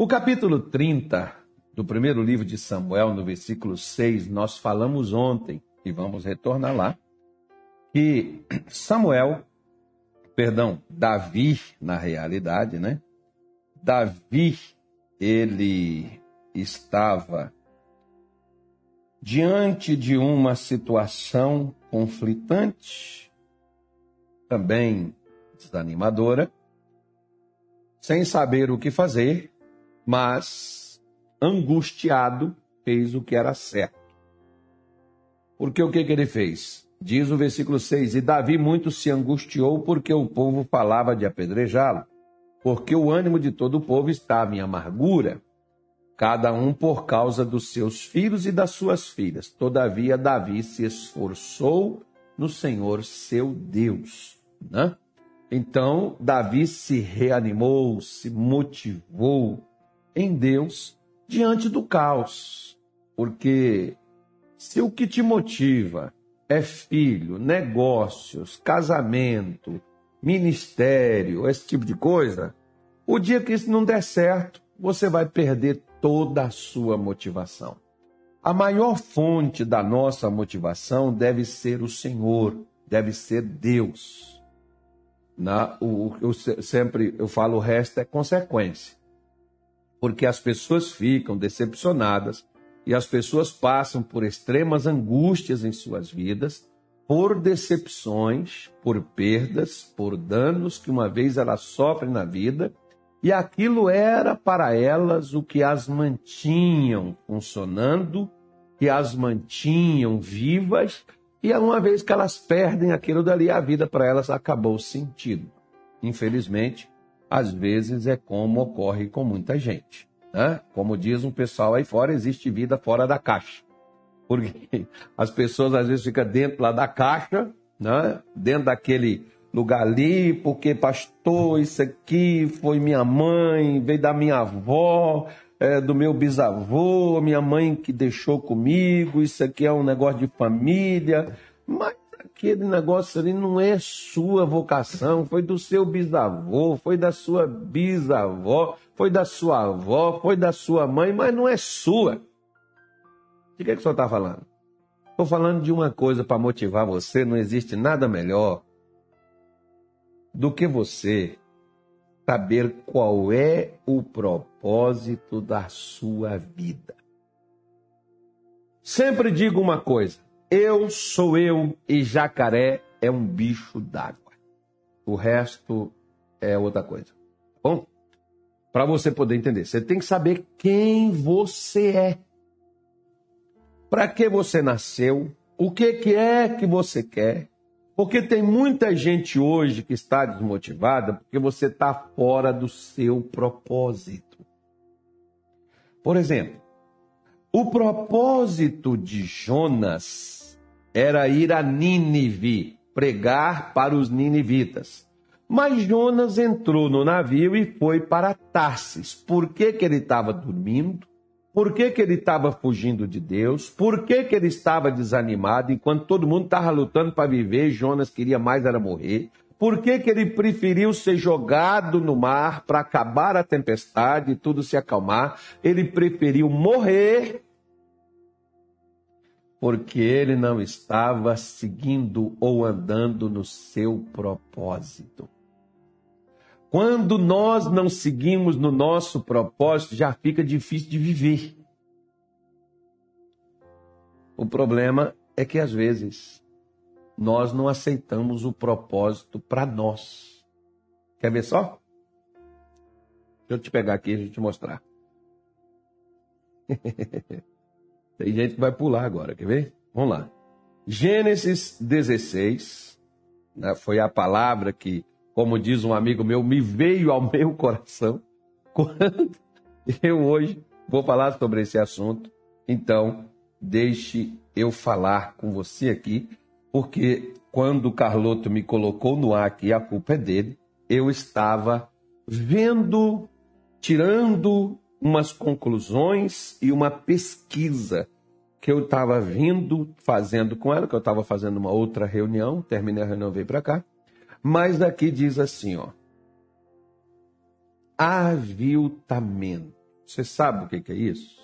O capítulo 30 do primeiro livro de Samuel, no versículo 6, nós falamos ontem, e vamos retornar lá, que Samuel, perdão, Davi, na realidade, né? Davi, ele estava diante de uma situação conflitante, também desanimadora, sem saber o que fazer, mas angustiado fez o que era certo. Porque o que, que ele fez? Diz o versículo 6: E Davi muito se angustiou porque o povo falava de apedrejá-lo, porque o ânimo de todo o povo estava em amargura, cada um por causa dos seus filhos e das suas filhas. Todavia, Davi se esforçou no Senhor seu Deus. Né? Então, Davi se reanimou, se motivou em Deus diante do caos. Porque se o que te motiva é filho, negócios, casamento, ministério, esse tipo de coisa, o dia que isso não der certo, você vai perder toda a sua motivação. A maior fonte da nossa motivação deve ser o Senhor, deve ser Deus. Na, o, eu sempre eu falo o resto é consequência. Porque as pessoas ficam decepcionadas e as pessoas passam por extremas angústias em suas vidas, por decepções, por perdas, por danos que uma vez elas sofrem na vida e aquilo era para elas o que as mantinham funcionando, que as mantinham vivas, e uma vez que elas perdem aquilo dali, a vida para elas acabou sentido. Infelizmente, às vezes é como ocorre com muita gente. Né? Como diz um pessoal aí fora, existe vida fora da caixa. Porque as pessoas às vezes ficam dentro lá da caixa, né? dentro daquele lugar ali, porque pastor, isso aqui foi minha mãe, veio da minha avó, é, do meu bisavô, minha mãe que deixou comigo, isso aqui é um negócio de família, mas aquele negócio ali não é sua vocação, foi do seu bisavô, foi da sua bisavó, foi da sua avó, foi da sua mãe, mas não é sua. De que, é que o senhor está falando? Estou falando de uma coisa para motivar você, não existe nada melhor do que você saber qual é o propósito da sua vida. Sempre digo uma coisa: eu sou eu e jacaré é um bicho d'água. O resto é outra coisa. Bom, para você poder entender, você tem que saber quem você é. Para que você nasceu? O que, que é que você quer? Porque tem muita gente hoje que está desmotivada porque você está fora do seu propósito. Por exemplo, o propósito de Jonas era ir a Nínive, pregar para os ninivitas. Mas Jonas entrou no navio e foi para Tarsis. Por que, que ele estava dormindo? Por que, que ele estava fugindo de Deus? Por que, que ele estava desanimado enquanto todo mundo estava lutando para viver? Jonas queria mais era morrer. Por que, que ele preferiu ser jogado no mar para acabar a tempestade e tudo se acalmar? Ele preferiu morrer porque ele não estava seguindo ou andando no seu propósito. Quando nós não seguimos no nosso propósito, já fica difícil de viver. O problema é que às vezes nós não aceitamos o propósito para nós. Quer ver só? Deixa eu te pegar aqui e te mostrar. Tem gente que vai pular agora, quer ver? Vamos lá. Gênesis 16, né, foi a palavra que como diz um amigo meu, me veio ao meu coração quando eu hoje vou falar sobre esse assunto. Então, deixe eu falar com você aqui, porque quando o Carloto me colocou no ar aqui, a culpa é dele, eu estava vendo, tirando umas conclusões e uma pesquisa que eu estava vindo fazendo com ela, que eu estava fazendo uma outra reunião, terminei a reunião, veio para cá. Mas daqui diz assim, ó. Aviltamento. Você sabe o que é isso?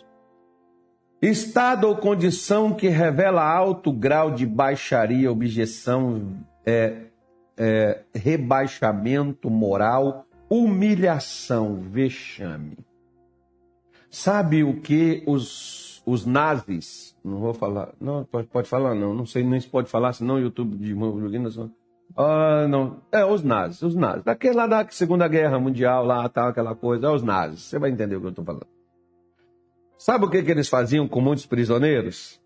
Estado ou condição que revela alto grau de baixaria, objeção, é, é, rebaixamento moral, humilhação, vexame. Sabe o que os, os nazis, não vou falar, não, pode, pode falar não, não sei nem se pode falar, senão o YouTube de ah, não, é os nazis, os nazis, daquele lá da Segunda Guerra Mundial, lá, tal, aquela coisa, é os nazis, você vai entender o que eu estou falando. Sabe o que, que eles faziam com muitos prisioneiros?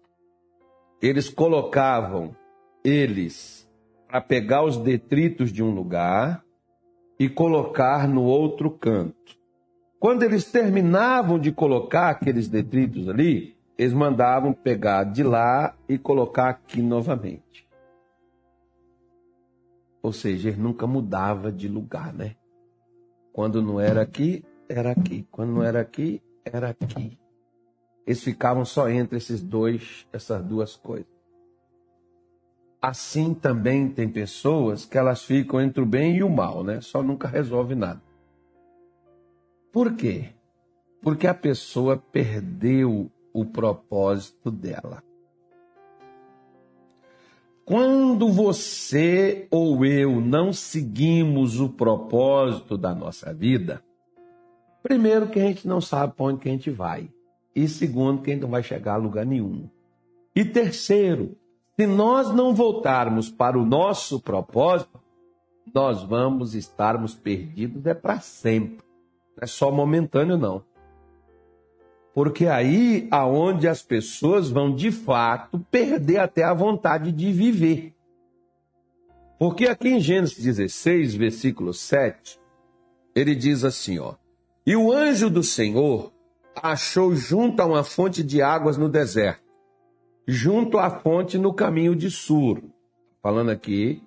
Eles colocavam eles para pegar os detritos de um lugar e colocar no outro canto. Quando eles terminavam de colocar aqueles detritos ali, eles mandavam pegar de lá e colocar aqui novamente. Ou seja, ele nunca mudava de lugar, né? Quando não era aqui, era aqui. Quando não era aqui, era aqui. Eles ficavam só entre esses dois, essas duas coisas. Assim também tem pessoas que elas ficam entre o bem e o mal, né? Só nunca resolve nada. Por quê? Porque a pessoa perdeu o propósito dela. Quando você ou eu não seguimos o propósito da nossa vida, primeiro que a gente não sabe para onde que a gente vai. E segundo, que a gente não vai chegar a lugar nenhum. E terceiro, se nós não voltarmos para o nosso propósito, nós vamos estarmos perdidos é para sempre. É só momentâneo, não. Porque aí aonde as pessoas vão de fato perder até a vontade de viver. Porque aqui em Gênesis 16, versículo 7, ele diz assim, ó: "E o anjo do Senhor achou junto a uma fonte de águas no deserto, junto à fonte no caminho de Sur." Falando aqui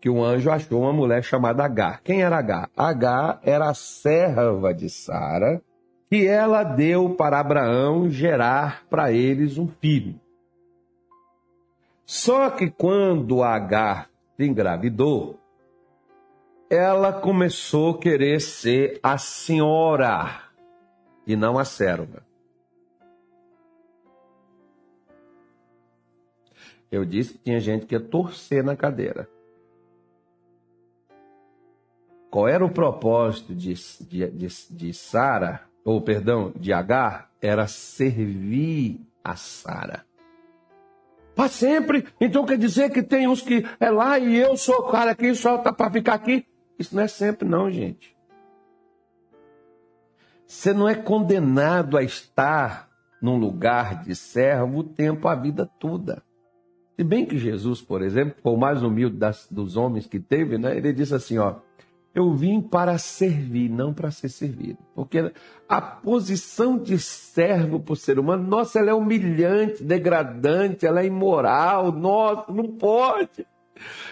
que o anjo achou uma mulher chamada Agar. Quem era Agar? Agar era a serva de Sara que ela deu para Abraão gerar para eles um filho. Só que quando Agar engravidou, ela começou a querer ser a senhora e não a serva. Eu disse que tinha gente que ia torcer na cadeira. Qual era o propósito de, de, de, de Sara ou perdão, de Agar, era servir a Sara. Para sempre. Então quer dizer que tem uns que é lá e eu sou o cara aqui, só tá para ficar aqui. Isso não é sempre, não, gente. Você não é condenado a estar num lugar de servo o tempo, a vida toda. Se bem que Jesus, por exemplo, foi o mais humilde das, dos homens que teve, né? Ele disse assim, ó, eu vim para servir, não para ser servido. Porque a posição de servo para o ser humano, nossa, ela é humilhante, degradante, ela é imoral, nossa, não pode.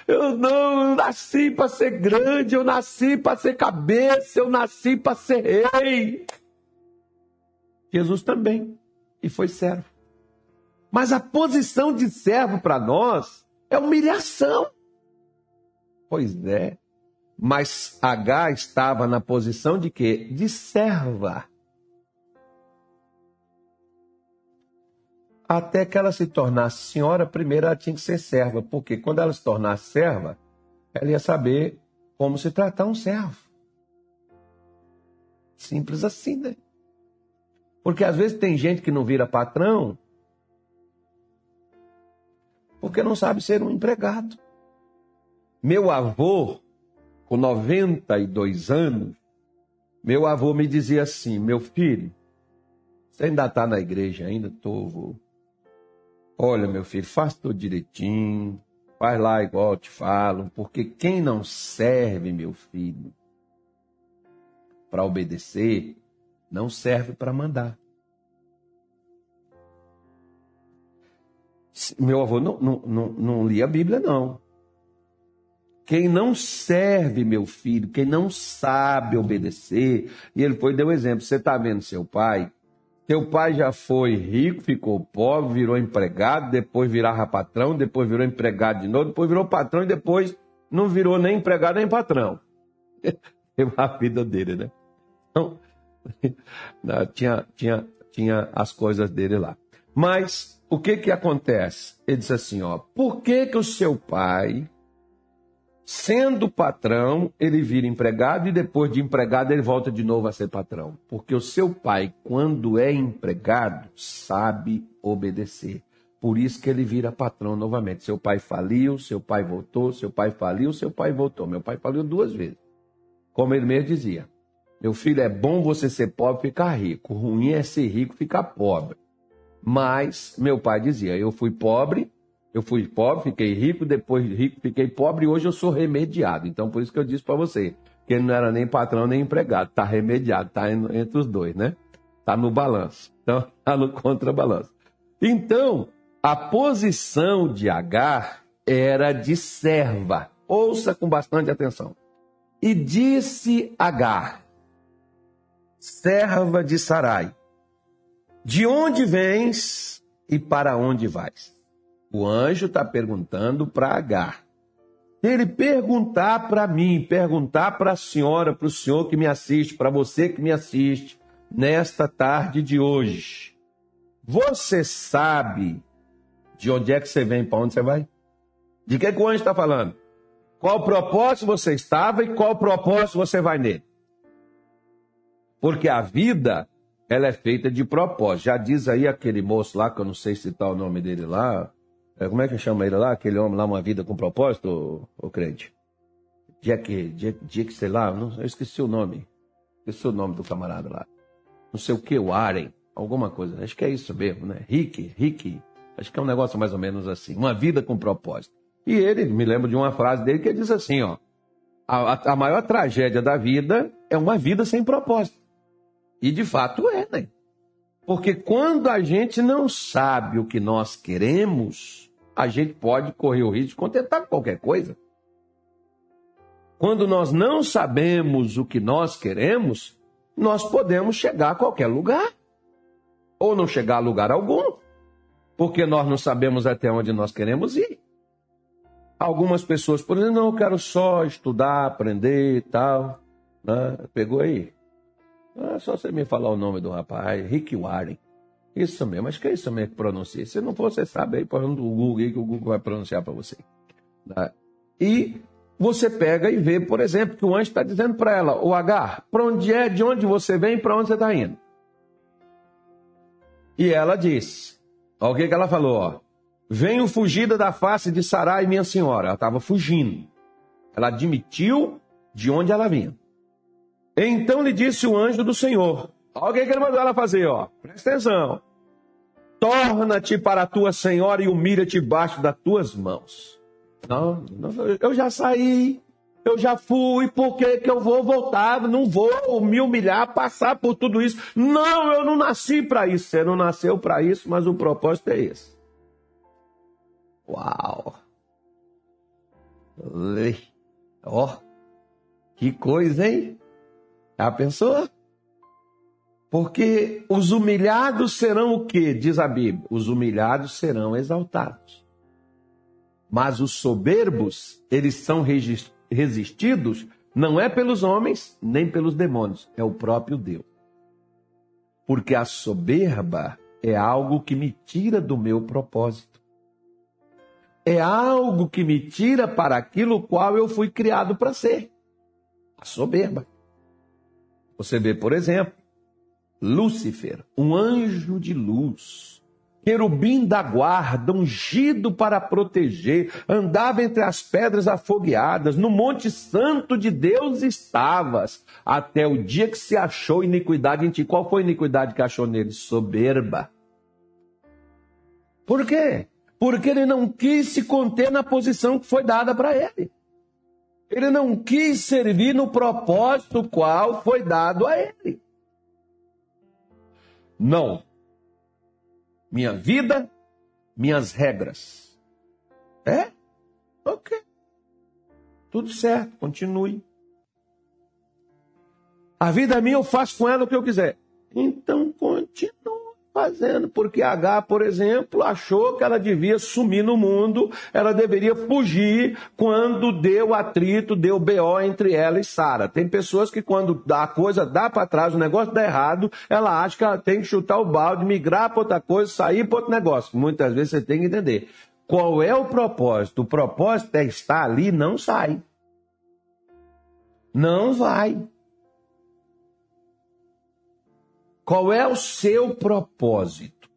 Eu não nasci para ser grande, eu nasci para ser cabeça, eu nasci para ser rei. Jesus também, e foi servo. Mas a posição de servo para nós é humilhação. Pois é. Mas H estava na posição de quê? De serva. Até que ela se tornasse senhora, primeiro ela tinha que ser serva, porque quando ela se tornasse serva, ela ia saber como se tratar um servo. Simples assim, né? Porque às vezes tem gente que não vira patrão porque não sabe ser um empregado. Meu avô com 92 anos, meu avô me dizia assim: meu filho, você ainda está na igreja ainda? Tô. Olha, meu filho, faz tudo direitinho, faz lá igual eu te falo, porque quem não serve, meu filho, para obedecer, não serve para mandar. Meu avô não, não, não, não lia a Bíblia, não. Quem não serve, meu filho, quem não sabe obedecer, e ele foi deu um exemplo. Você está vendo seu pai? Seu pai já foi rico, ficou pobre, virou empregado, depois virava patrão, depois virou empregado de novo, depois virou patrão e depois não virou nem empregado nem patrão. A vida dele, né? Então, tinha, tinha, tinha as coisas dele lá. Mas o que que acontece? Ele diz assim, ó, por que que o seu pai, sendo patrão, ele vira empregado e depois de empregado ele volta de novo a ser patrão? Porque o seu pai, quando é empregado, sabe obedecer. Por isso que ele vira patrão novamente. Seu pai faliu, seu pai voltou, seu pai faliu, seu pai voltou. Meu pai faliu duas vezes. Como ele mesmo dizia. Meu filho, é bom você ser pobre e ficar rico. Ruim é ser rico e ficar pobre. Mas meu pai dizia: eu fui pobre, eu fui pobre, fiquei rico, depois rico, fiquei pobre e hoje eu sou remediado. Então por isso que eu disse para você que ele não era nem patrão nem empregado, está remediado, está entre os dois, né? Está no balanço. Então, está no contrabalanço. Então, a posição de Agar era de serva. Ouça com bastante atenção. E disse Agar, serva de Sarai, de onde vens e para onde vais? O anjo está perguntando para Agar. Ele perguntar para mim, perguntar para a senhora, para o senhor que me assiste, para você que me assiste, nesta tarde de hoje. Você sabe de onde é que você vem, para onde você vai? De que, que o anjo está falando? Qual propósito você estava e qual propósito você vai nele? Porque a vida, ela é feita de propósito. Já diz aí aquele moço lá, que eu não sei citar o nome dele lá. É, como é que chama ele lá? Aquele homem lá, uma vida com propósito, o crente? Jack, Jack, Jack, sei lá, não, eu esqueci o nome. Esqueci o nome do camarada lá. Não sei o que, o Aren, alguma coisa. Acho que é isso mesmo, né? Rick, Rick, Acho que é um negócio mais ou menos assim. Uma vida com propósito. E ele, me lembro de uma frase dele que diz assim, ó. A, a maior tragédia da vida é uma vida sem propósito. E de fato é, né? Porque quando a gente não sabe o que nós queremos, a gente pode correr o risco de contentar com qualquer coisa. Quando nós não sabemos o que nós queremos, nós podemos chegar a qualquer lugar. Ou não chegar a lugar algum porque nós não sabemos até onde nós queremos ir. Algumas pessoas, por exemplo, não, eu quero só estudar, aprender e tal. Né? Pegou aí? é só você me falar o nome do rapaz, Rick Warren. Isso mesmo, acho que é isso mesmo que pronuncia. Se não for, você sabe aí, põe no Google que o Google vai pronunciar para você. Né? E você pega e vê, por exemplo, que o anjo está dizendo para ela, o H, para onde é, de onde você vem, para onde você está indo. E ela diz, Olha o que, que ela falou, ó. Venho fugida da face de Sarai, minha senhora. Ela estava fugindo. Ela admitiu de onde ela vinha. Então lhe disse o anjo do Senhor. Olha o que, ele mandou ela fazer, ó. Presta atenção. Torna-te para a tua senhora e humilha-te debaixo das tuas mãos. Não, não, eu já saí, eu já fui, por que, que eu vou voltar? Não vou me humilhar, passar por tudo isso. Não, eu não nasci para isso. Você não nasceu para isso, mas o propósito é esse. Uau! Ó, oh, que coisa, hein? Já pensou? Porque os humilhados serão o que? Diz a Bíblia. Os humilhados serão exaltados. Mas os soberbos, eles são resistidos não é pelos homens nem pelos demônios, é o próprio Deus. Porque a soberba é algo que me tira do meu propósito. É algo que me tira para aquilo qual eu fui criado para ser. A soberba. Você vê, por exemplo, Lúcifer, um anjo de luz querubim da guarda, ungido para proteger, andava entre as pedras afogueadas, no Monte Santo de Deus estavas, até o dia que se achou iniquidade em ti. Qual foi a iniquidade que achou nele? Soberba. Por quê? Porque ele não quis se conter na posição que foi dada para ele. Ele não quis servir no propósito qual foi dado a ele. Não, minha vida, minhas regras. É? Ok. Tudo certo, continue. A vida é minha, eu faço com ela o que eu quiser. Então continue. Fazendo, porque H, por exemplo, achou que ela devia sumir no mundo, ela deveria fugir quando deu atrito, deu BO entre ela e Sara. Tem pessoas que quando a coisa dá para trás, o negócio dá errado, ela acha que ela tem que chutar o balde, migrar para outra coisa, sair para outro negócio. Muitas vezes você tem que entender qual é o propósito. O propósito é estar ali, não sai. Não vai. Qual é o seu propósito?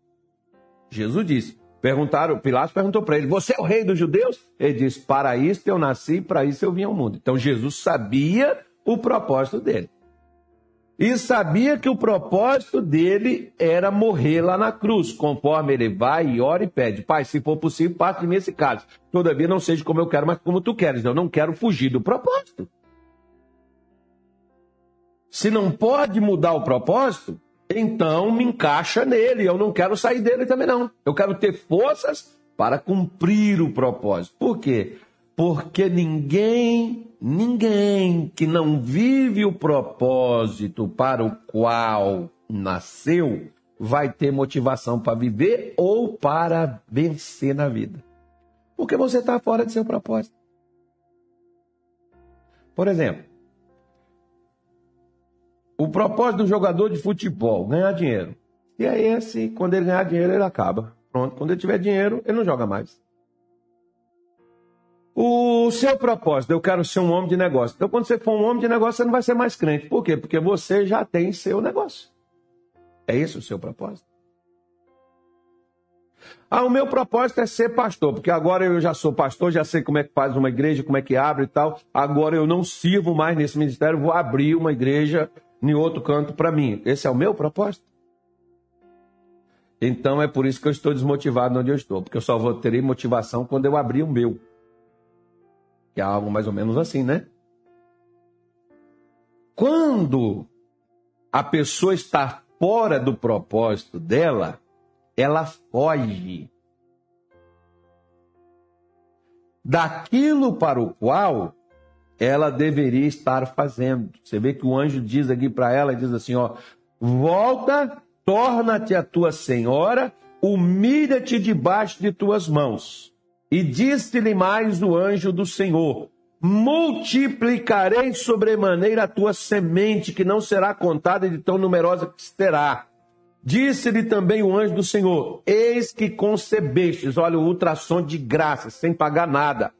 Jesus disse. Perguntaram, Pilatos perguntou para ele: Você é o rei dos judeus? Ele disse: Para isso eu nasci, para isso eu vim ao mundo. Então Jesus sabia o propósito dele. E sabia que o propósito dele era morrer lá na cruz, conforme ele vai e ora e pede: Pai, se for possível, passe de mim esse caso. Todavia, não seja como eu quero, mas como tu queres. Eu não quero fugir do propósito. Se não pode mudar o propósito, então me encaixa nele. Eu não quero sair dele também, não. Eu quero ter forças para cumprir o propósito. Por quê? Porque ninguém, ninguém que não vive o propósito para o qual nasceu vai ter motivação para viver ou para vencer na vida. Porque você está fora de seu propósito. Por exemplo, o propósito do jogador de futebol, ganhar dinheiro. E é esse, quando ele ganhar dinheiro, ele acaba. Pronto, quando ele tiver dinheiro, ele não joga mais. O seu propósito, eu quero ser um homem de negócio. Então, quando você for um homem de negócio, você não vai ser mais crente. Por quê? Porque você já tem seu negócio. É esse o seu propósito. Ah, o meu propósito é ser pastor, porque agora eu já sou pastor, já sei como é que faz uma igreja, como é que abre e tal. Agora eu não sirvo mais nesse ministério, vou abrir uma igreja em outro canto para mim. Esse é o meu propósito? Então é por isso que eu estou desmotivado onde eu estou, porque eu só vou ter motivação quando eu abrir o meu. Que é algo mais ou menos assim, né? Quando a pessoa está fora do propósito dela, ela foge daquilo para o qual ela deveria estar fazendo. Você vê que o anjo diz aqui para ela, diz assim, ó, volta, torna-te a tua senhora, humilha-te debaixo de tuas mãos. E disse-lhe mais o anjo do Senhor, multiplicarei sobremaneira a tua semente, que não será contada de tão numerosa que será. Disse-lhe também o anjo do Senhor: Eis que concebestes, olha o ultrassom de graça, sem pagar nada.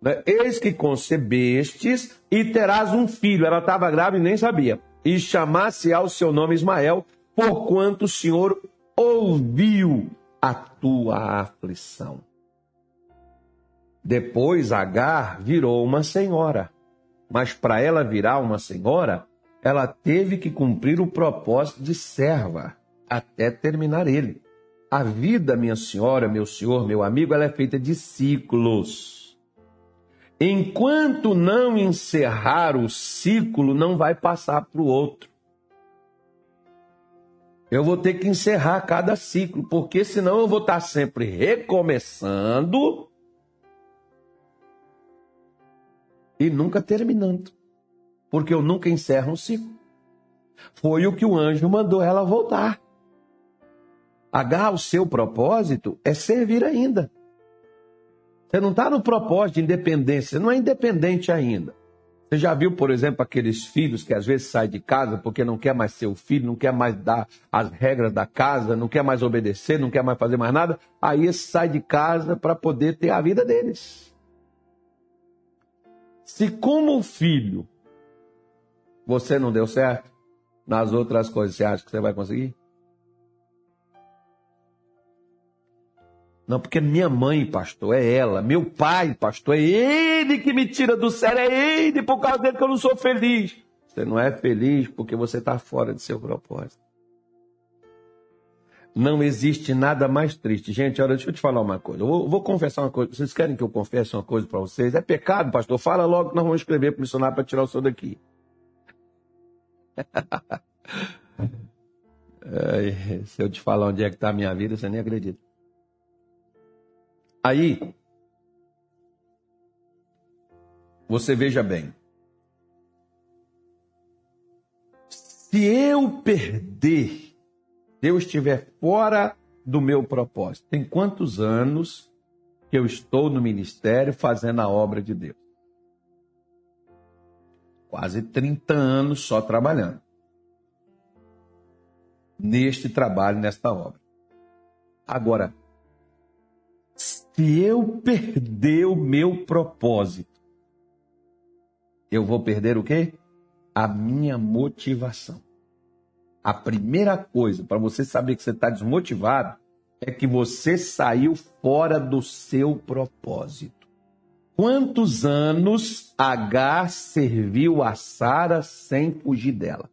Né? Eis que concebestes e terás um filho. Ela estava grávida e nem sabia. E chamasse ao seu nome Ismael, porquanto o Senhor ouviu a tua aflição. Depois Agar virou uma senhora. Mas para ela virar uma senhora, ela teve que cumprir o propósito de serva até terminar ele. A vida, minha senhora, meu senhor, meu amigo, ela é feita de ciclos. Enquanto não encerrar o ciclo, não vai passar para o outro. Eu vou ter que encerrar cada ciclo, porque senão eu vou estar sempre recomeçando e nunca terminando. Porque eu nunca encerro um ciclo. Foi o que o anjo mandou ela voltar. H, o seu propósito é servir ainda. Você não está no propósito de independência, você não é independente ainda. Você já viu, por exemplo, aqueles filhos que às vezes saem de casa porque não quer mais ser o filho, não quer mais dar as regras da casa, não quer mais obedecer, não quer mais fazer mais nada. Aí sai de casa para poder ter a vida deles. Se como filho você não deu certo, nas outras coisas você acha que você vai conseguir? Não, porque minha mãe, pastor, é ela. Meu pai, pastor, é ele que me tira do sério. É ele, por causa dele que eu não sou feliz. Você não é feliz porque você está fora de seu propósito. Não existe nada mais triste. Gente, olha, deixa eu te falar uma coisa. Eu vou, vou confessar uma coisa. Vocês querem que eu confesse uma coisa para vocês? É pecado, pastor. Fala logo que nós vamos escrever para o missionário para tirar o senhor daqui. se eu te falar onde é que está a minha vida, você nem acredita. Aí, você veja bem. Se eu perder, eu estiver fora do meu propósito. Tem quantos anos que eu estou no ministério fazendo a obra de Deus? Quase 30 anos só trabalhando. Neste trabalho, nesta obra. Agora, se eu perder o meu propósito, eu vou perder o quê? A minha motivação. A primeira coisa para você saber que você está desmotivado é que você saiu fora do seu propósito. Quantos anos H serviu a Sara sem fugir dela?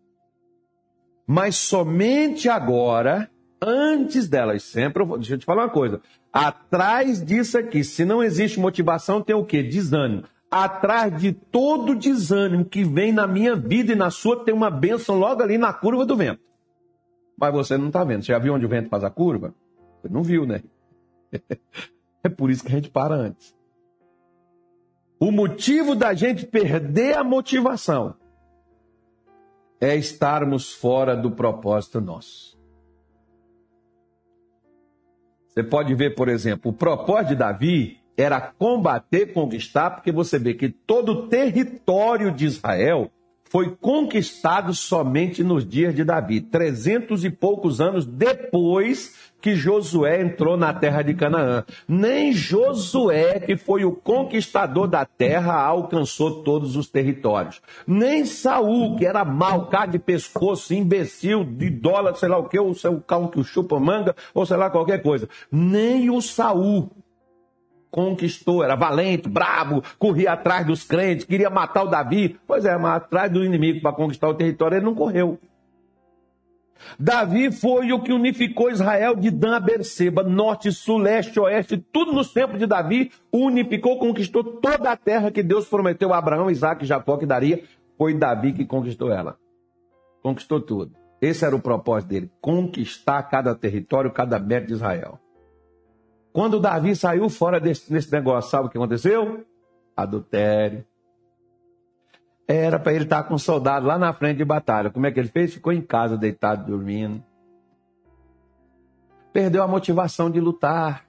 Mas somente agora, antes dela, sempre, deixa eu te falar uma coisa, atrás disso aqui, se não existe motivação, tem o quê? Desânimo atrás de todo desânimo que vem na minha vida e na sua, tem uma bênção logo ali na curva do vento. Mas você não está vendo. Você já viu onde o vento faz a curva? Você não viu, né? É por isso que a gente para antes. O motivo da gente perder a motivação é estarmos fora do propósito nosso. Você pode ver, por exemplo, o propósito de Davi era combater, conquistar, porque você vê que todo o território de Israel foi conquistado somente nos dias de Davi, trezentos e poucos anos depois que Josué entrou na terra de Canaã. Nem Josué, que foi o conquistador da terra, alcançou todos os territórios. Nem Saul, que era mau, cara de pescoço, imbecil, de dólar, sei lá o que, ou seu cão que chupa manga, ou sei lá qualquer coisa. Nem o Saul conquistou, era valente, brabo, corria atrás dos crentes, queria matar o Davi. Pois é, mas atrás do inimigo para conquistar o território ele não correu. Davi foi o que unificou Israel de Dan a Berseba, norte, sul, leste, oeste, tudo nos tempos de Davi, unificou, conquistou toda a terra que Deus prometeu a Abraão, Isaac e Jacó que daria. Foi Davi que conquistou ela. Conquistou tudo. Esse era o propósito dele, conquistar cada território, cada metro de Israel. Quando Davi saiu fora desse, desse negócio, sabe o que aconteceu? Adultério. Era para ele estar com um soldado lá na frente de batalha. Como é que ele fez? Ficou em casa, deitado, dormindo. Perdeu a motivação de lutar.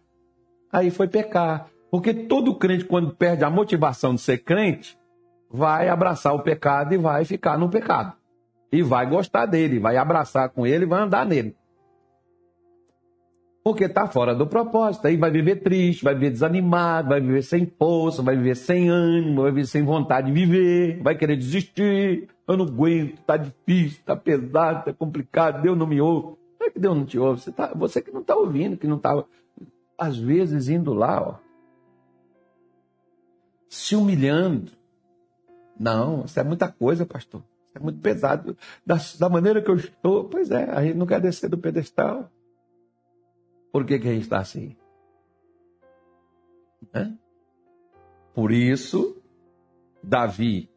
Aí foi pecar. Porque todo crente, quando perde a motivação de ser crente, vai abraçar o pecado e vai ficar no pecado. E vai gostar dele, vai abraçar com ele e vai andar nele. Porque está fora do propósito. Aí vai viver triste, vai viver desanimado, vai viver sem força, vai viver sem ânimo, vai viver sem vontade de viver, vai querer desistir. Eu não aguento, está difícil, está pesado, está complicado, Deus não me ouve. Não é que Deus não te ouve, você, tá, você que não está ouvindo, que não está, às vezes, indo lá, ó, se humilhando. Não, isso é muita coisa, pastor. Isso é muito pesado. Da, da maneira que eu estou, pois é, a gente não quer descer do pedestal. Por que, que a gente está assim? Por isso, Davi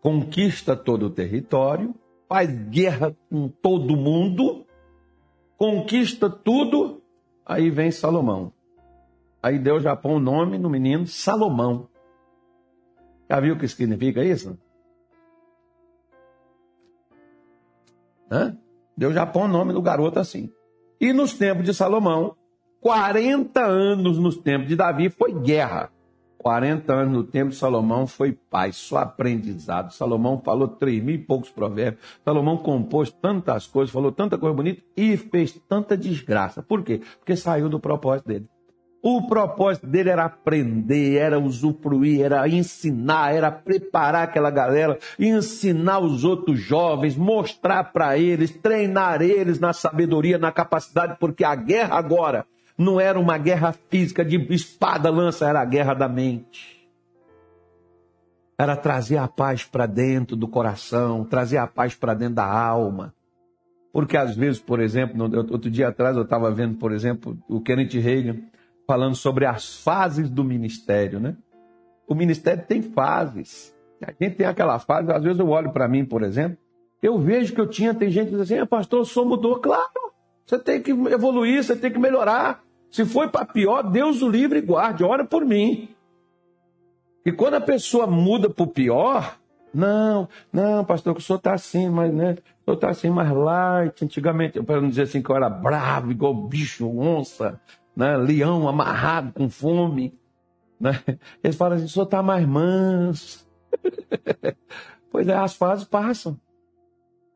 conquista todo o território, faz guerra com todo mundo, conquista tudo, aí vem Salomão. Aí Deus já põe o nome no menino Salomão. Já viu o que significa isso? Hã? Deus já põe o nome do garoto assim. E nos tempos de Salomão, 40 anos nos tempos de Davi foi guerra. 40 anos no tempo de Salomão foi paz, só aprendizado. Salomão falou três mil e poucos provérbios. Salomão compôs tantas coisas, falou tanta coisa bonita e fez tanta desgraça. Por quê? Porque saiu do propósito dele. O propósito dele era aprender, era usufruir, era ensinar, era preparar aquela galera, ensinar os outros jovens, mostrar para eles, treinar eles na sabedoria, na capacidade, porque a guerra agora não era uma guerra física de espada, lança, era a guerra da mente. Era trazer a paz para dentro do coração, trazer a paz para dentro da alma. Porque às vezes, por exemplo, outro dia atrás eu estava vendo, por exemplo, o Kenneth Reagan falando sobre as fases do ministério, né? O ministério tem fases. A gente tem aquela fase, às vezes eu olho para mim, por exemplo, eu vejo que eu tinha, tem gente que diz assim, ah, pastor, o som mudou. Claro, você tem que evoluir, você tem que melhorar. Se foi para pior, Deus o livre e guarde, ora por mim. E quando a pessoa muda para o pior, não, não, pastor, o senhor está assim, mas né, Eu estava assim mais light, antigamente, para não dizer assim que eu era bravo, igual bicho, onça, né? leão amarrado com fome. Né? Eles falam assim, o senhor está mais manso. pois é, as fases passam.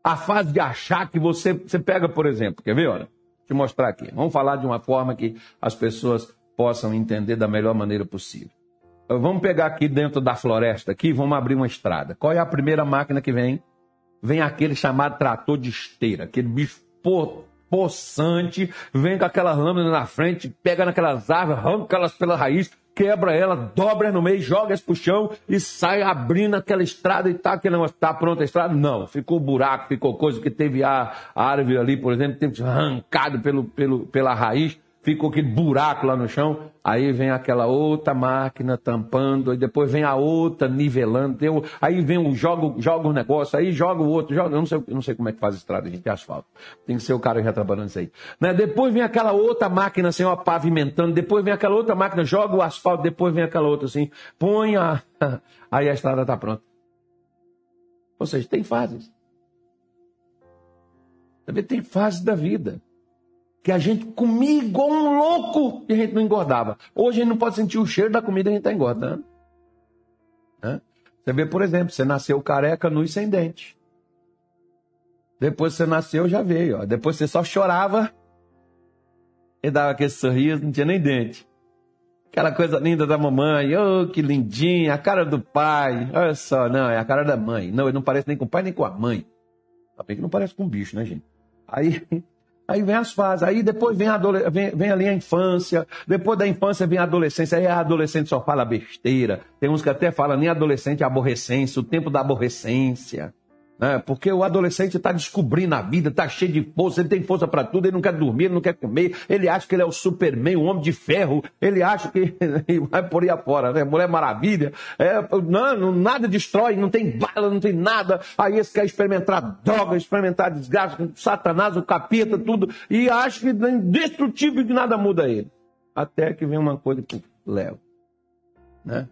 A fase de achar que você, você pega, por exemplo, quer ver? Olha, te mostrar aqui. Vamos falar de uma forma que as pessoas possam entender da melhor maneira possível. Vamos pegar aqui dentro da floresta aqui, vamos abrir uma estrada. Qual é a primeira máquina que vem? Vem aquele chamado trator de esteira, aquele bicho po poçante, vem com aquela lâmina na frente, pega naquelas árvores, arranca elas pela raiz, quebra ela, dobra no meio, joga as pro chão e sai abrindo aquela estrada e tá aquele negócio, tá pronta a estrada? Não, ficou buraco, ficou coisa, que teve a, a árvore ali, por exemplo, teve arrancado pelo, pelo, pela raiz, ficou aquele buraco lá no chão, aí vem aquela outra máquina tampando, aí depois vem a outra nivelando, aí vem o joga, joga um negócio, aí joga o outro, joga, eu não sei, não sei como é que faz estrada, gente, de asfalto. Tem que ser o cara já trabalhando isso aí. Né? Depois vem aquela outra máquina assim, ó, pavimentando, depois vem aquela outra máquina, joga o asfalto, depois vem aquela outra assim, põe a... aí a estrada está pronta. Ou seja, tem fases. Tem fases da vida que a gente comia igual um louco e a gente não engordava. Hoje a gente não pode sentir o cheiro da comida e a gente está engordando. Você vê, por exemplo, você nasceu careca, nu e sem dente. Depois você nasceu, já veio. Ó. Depois você só chorava e dava aquele sorriso, não tinha nem dente. Aquela coisa linda da mamãe, oh, que lindinha, a cara do pai. Olha só, não, é a cara da mãe. Não, ele não parece nem com o pai nem com a mãe. Tá bem que não parece com um bicho, né, gente? Aí Aí vem as fases, aí depois vem, a vem, vem, ali a infância, depois da infância vem a adolescência, aí a adolescente só fala besteira. Tem uns que até falam nem adolescente, aborrecência, o tempo da aborrecência. Né? Porque o adolescente está descobrindo a vida, está cheio de força, ele tem força para tudo, ele não quer dormir, ele não quer comer, ele acha que ele é o Superman, o homem de ferro, ele acha que vai por aí afora, né? Mulher Maravilha, é, não, nada destrói, não tem bala, não tem nada. Aí esse quer experimentar droga, experimentar desgraça, Satanás, o capeta, tudo, e acha que é indestrutível que nada muda ele. Até que vem uma coisa que leva. Né?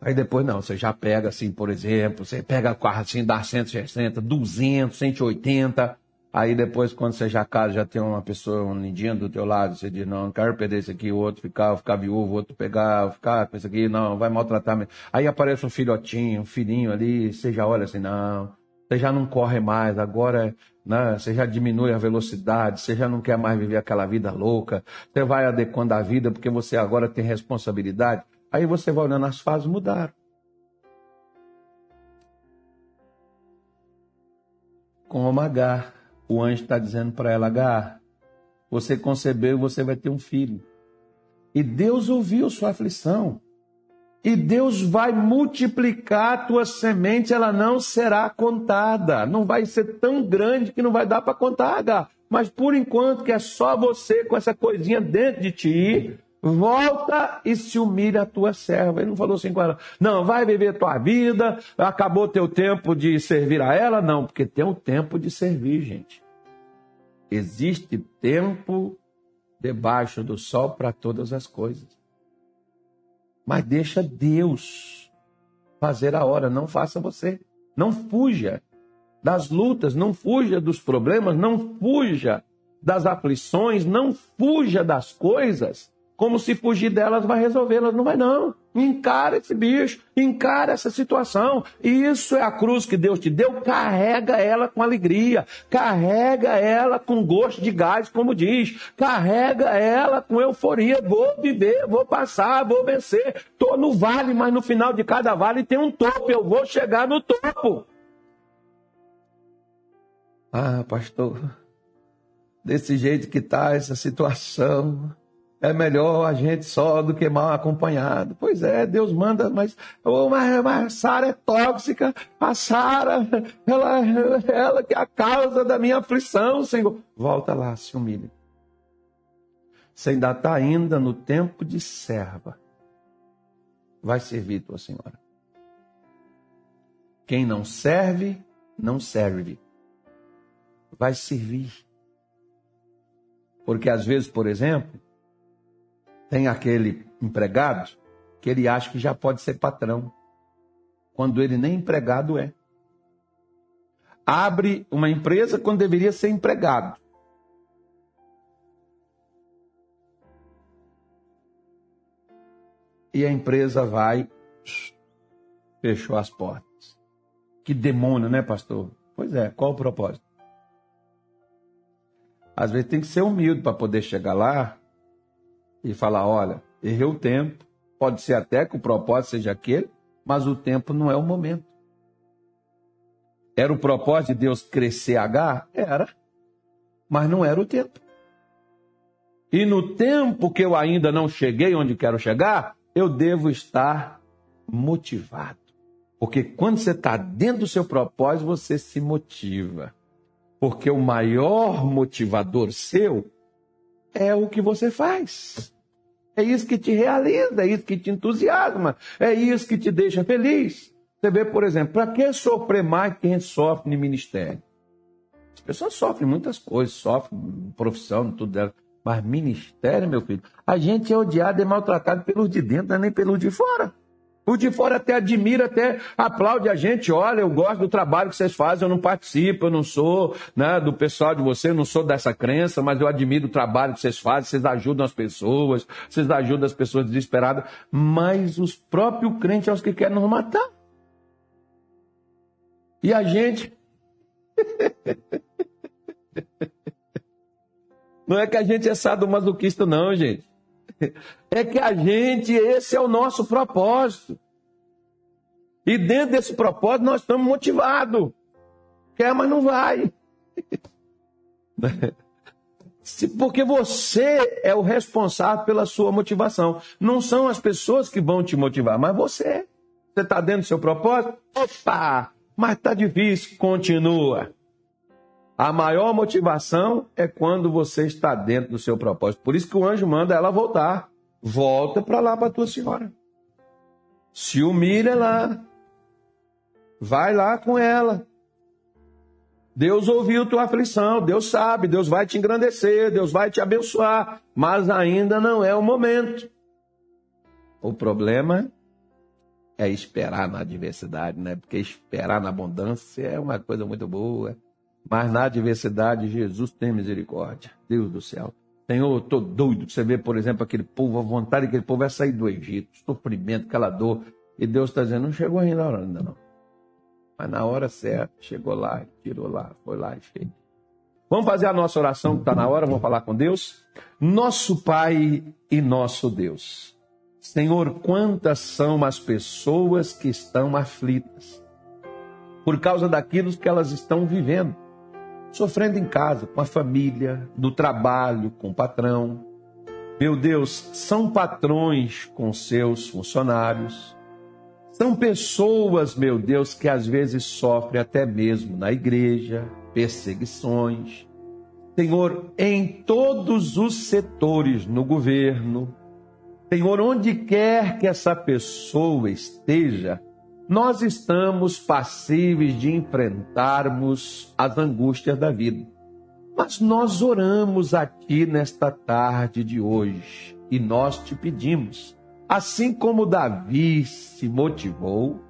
Aí depois não, você já pega assim, por exemplo, você pega carro assim, dá 160, 200, 180. Aí depois, quando você já casa, já tem uma pessoa, um lindinho do teu lado, você diz, não, não quero perder esse aqui, o outro ficar, ficar viúvo, o outro pegar, ficar com esse aqui, não, vai maltratar. Aí aparece um filhotinho, um filhinho ali, você já olha assim, não, você já não corre mais, agora né, você já diminui a velocidade, você já não quer mais viver aquela vida louca, você vai adequando a vida porque você agora tem responsabilidade. Aí você vai olhando, as fases mudaram. Como Agar, o anjo está dizendo para ela, Agar, você concebeu e você vai ter um filho. E Deus ouviu sua aflição. E Deus vai multiplicar a tua semente, ela não será contada. Não vai ser tão grande que não vai dar para contar, Agar. Mas por enquanto que é só você com essa coisinha dentro de ti, volta e se humilha a tua serva. Ele não falou assim com ela, não, vai viver tua vida, acabou teu tempo de servir a ela. Não, porque tem um tempo de servir, gente. Existe tempo debaixo do sol para todas as coisas. Mas deixa Deus fazer a hora, não faça você. Não fuja das lutas, não fuja dos problemas, não fuja das aflições, não fuja das coisas como se fugir delas vai resolvê-las. Não vai, não. Encara esse bicho, encara essa situação. Isso é a cruz que Deus te deu. Carrega ela com alegria, carrega ela com gosto de gás, como diz. Carrega ela com euforia. Vou viver, vou passar, vou vencer. Estou no vale, mas no final de cada vale tem um topo. Eu vou chegar no topo. Ah, pastor, desse jeito que está essa situação, é melhor a gente só do que mal acompanhado. Pois é, Deus manda, mas, oh, mas, a Sara é tóxica, a Sara, ela, ela que é a causa da minha aflição, Senhor. Volta lá, se humilha. Você ainda está ainda no tempo de serva. Vai servir tua senhora. Quem não serve, não serve. Vai servir. Porque às vezes, por exemplo, tem aquele empregado que ele acha que já pode ser patrão, quando ele nem empregado é. abre uma empresa quando deveria ser empregado. E a empresa vai, fechou as portas. Que demônio, né, pastor? Pois é, qual o propósito? Às vezes tem que ser humilde para poder chegar lá e falar: olha, errei o tempo. Pode ser até que o propósito seja aquele, mas o tempo não é o momento. Era o propósito de Deus crescer H? Era. Mas não era o tempo. E no tempo que eu ainda não cheguei onde quero chegar, eu devo estar motivado. Porque quando você está dentro do seu propósito, você se motiva. Porque o maior motivador seu é o que você faz. É isso que te realiza, é isso que te entusiasma, é isso que te deixa feliz. Você vê, por exemplo, para que sofrer mais que quem sofre no ministério? As pessoas sofrem muitas coisas, sofrem profissão, tudo dela. Mas ministério, meu filho, a gente é odiado e maltratado pelos de dentro, não é nem pelos de fora. O de fora até admira, até aplaude a gente. Olha, eu gosto do trabalho que vocês fazem, eu não participo, eu não sou né, do pessoal de você, eu não sou dessa crença, mas eu admiro o trabalho que vocês fazem, vocês ajudam as pessoas, vocês ajudam as pessoas desesperadas. Mas os próprios crentes são os que querem nos matar. E a gente. não é que a gente é sadomasoquista, não, gente. É que a gente, esse é o nosso propósito. E dentro desse propósito nós estamos motivados. Quer, mas não vai. Porque você é o responsável pela sua motivação. Não são as pessoas que vão te motivar, mas você. Você está dentro do seu propósito? Opa! Mas está difícil. Continua. A maior motivação é quando você está dentro do seu propósito. Por isso que o anjo manda ela voltar. Volta para lá para tua senhora. Se humilha lá. Vai lá com ela. Deus ouviu tua aflição, Deus sabe, Deus vai te engrandecer, Deus vai te abençoar, mas ainda não é o momento. O problema é esperar na adversidade, né? Porque esperar na abundância é uma coisa muito boa. Mas na adversidade, Jesus tem misericórdia. Deus do céu. Senhor, eu estou doido. Você vê, por exemplo, aquele povo, a vontade daquele povo é sair do Egito, sofrimento, aquela dor. E Deus está dizendo, não chegou ainda, ainda não. Mas na hora certa, chegou lá, tirou lá, foi lá e fez. Vamos fazer a nossa oração que está na hora, vamos falar com Deus? Nosso Pai e nosso Deus. Senhor, quantas são as pessoas que estão aflitas por causa daquilo que elas estão vivendo sofrendo em casa, com a família, no trabalho, com o patrão. Meu Deus, são patrões com seus funcionários. São pessoas, meu Deus, que às vezes sofrem até mesmo na igreja, perseguições. Senhor, em todos os setores no governo, Senhor, onde quer que essa pessoa esteja, nós estamos passíveis de enfrentarmos as angústias da vida. Mas nós oramos aqui nesta tarde de hoje e nós te pedimos, assim como Davi se motivou,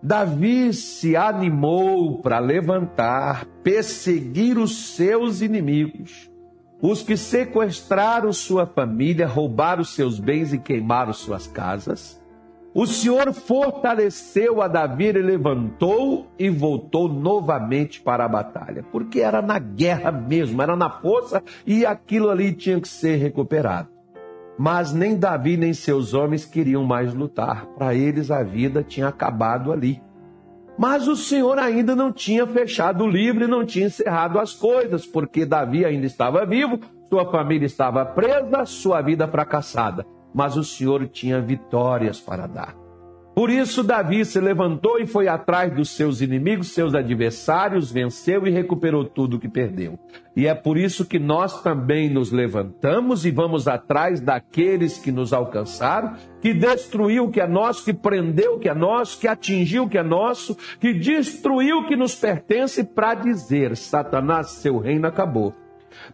Davi se animou para levantar, perseguir os seus inimigos, os que sequestraram sua família, roubaram seus bens e queimaram suas casas. O Senhor fortaleceu a Davi, ele levantou e voltou novamente para a batalha, porque era na guerra mesmo, era na força e aquilo ali tinha que ser recuperado. Mas nem Davi nem seus homens queriam mais lutar, para eles a vida tinha acabado ali. Mas o Senhor ainda não tinha fechado o livro e não tinha encerrado as coisas, porque Davi ainda estava vivo, sua família estava presa, sua vida fracassada mas o Senhor tinha vitórias para dar. Por isso, Davi se levantou e foi atrás dos seus inimigos, seus adversários, venceu e recuperou tudo o que perdeu. E é por isso que nós também nos levantamos e vamos atrás daqueles que nos alcançaram, que destruiu o que é nosso, que prendeu o que é nosso, que atingiu o que é nosso, que destruiu o que nos pertence, para dizer: Satanás, seu reino acabou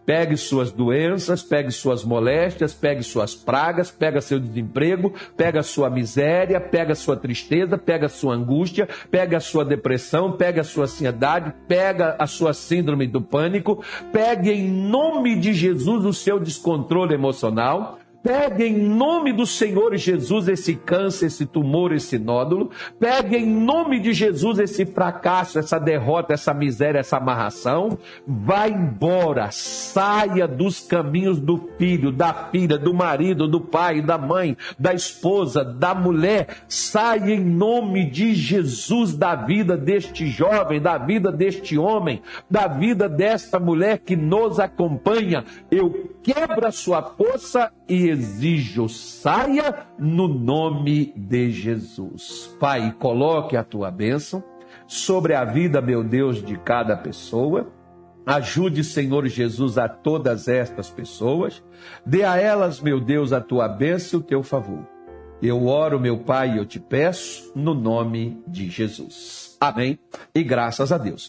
Pegue suas doenças, pegue suas moléstias, pegue suas pragas, pega seu desemprego, pega sua miséria, pega sua tristeza, pega sua angústia, pega sua depressão, pega sua ansiedade, pega a sua síndrome do pânico, pegue em nome de Jesus o seu descontrole emocional, Pegue em nome do Senhor Jesus esse câncer, esse tumor, esse nódulo. Pegue em nome de Jesus esse fracasso, essa derrota, essa miséria, essa amarração. Vá embora, saia dos caminhos do filho, da filha, do marido, do pai, da mãe, da esposa, da mulher. Saia em nome de Jesus da vida deste jovem, da vida deste homem, da vida desta mulher que nos acompanha. Eu quebro a sua força e exijo, saia no nome de Jesus. Pai, coloque a tua bênção sobre a vida, meu Deus, de cada pessoa. Ajude, Senhor Jesus, a todas estas pessoas. Dê a elas, meu Deus, a tua bênção e o teu favor. Eu oro, meu Pai, e eu te peço, no nome de Jesus. Amém. E graças a Deus.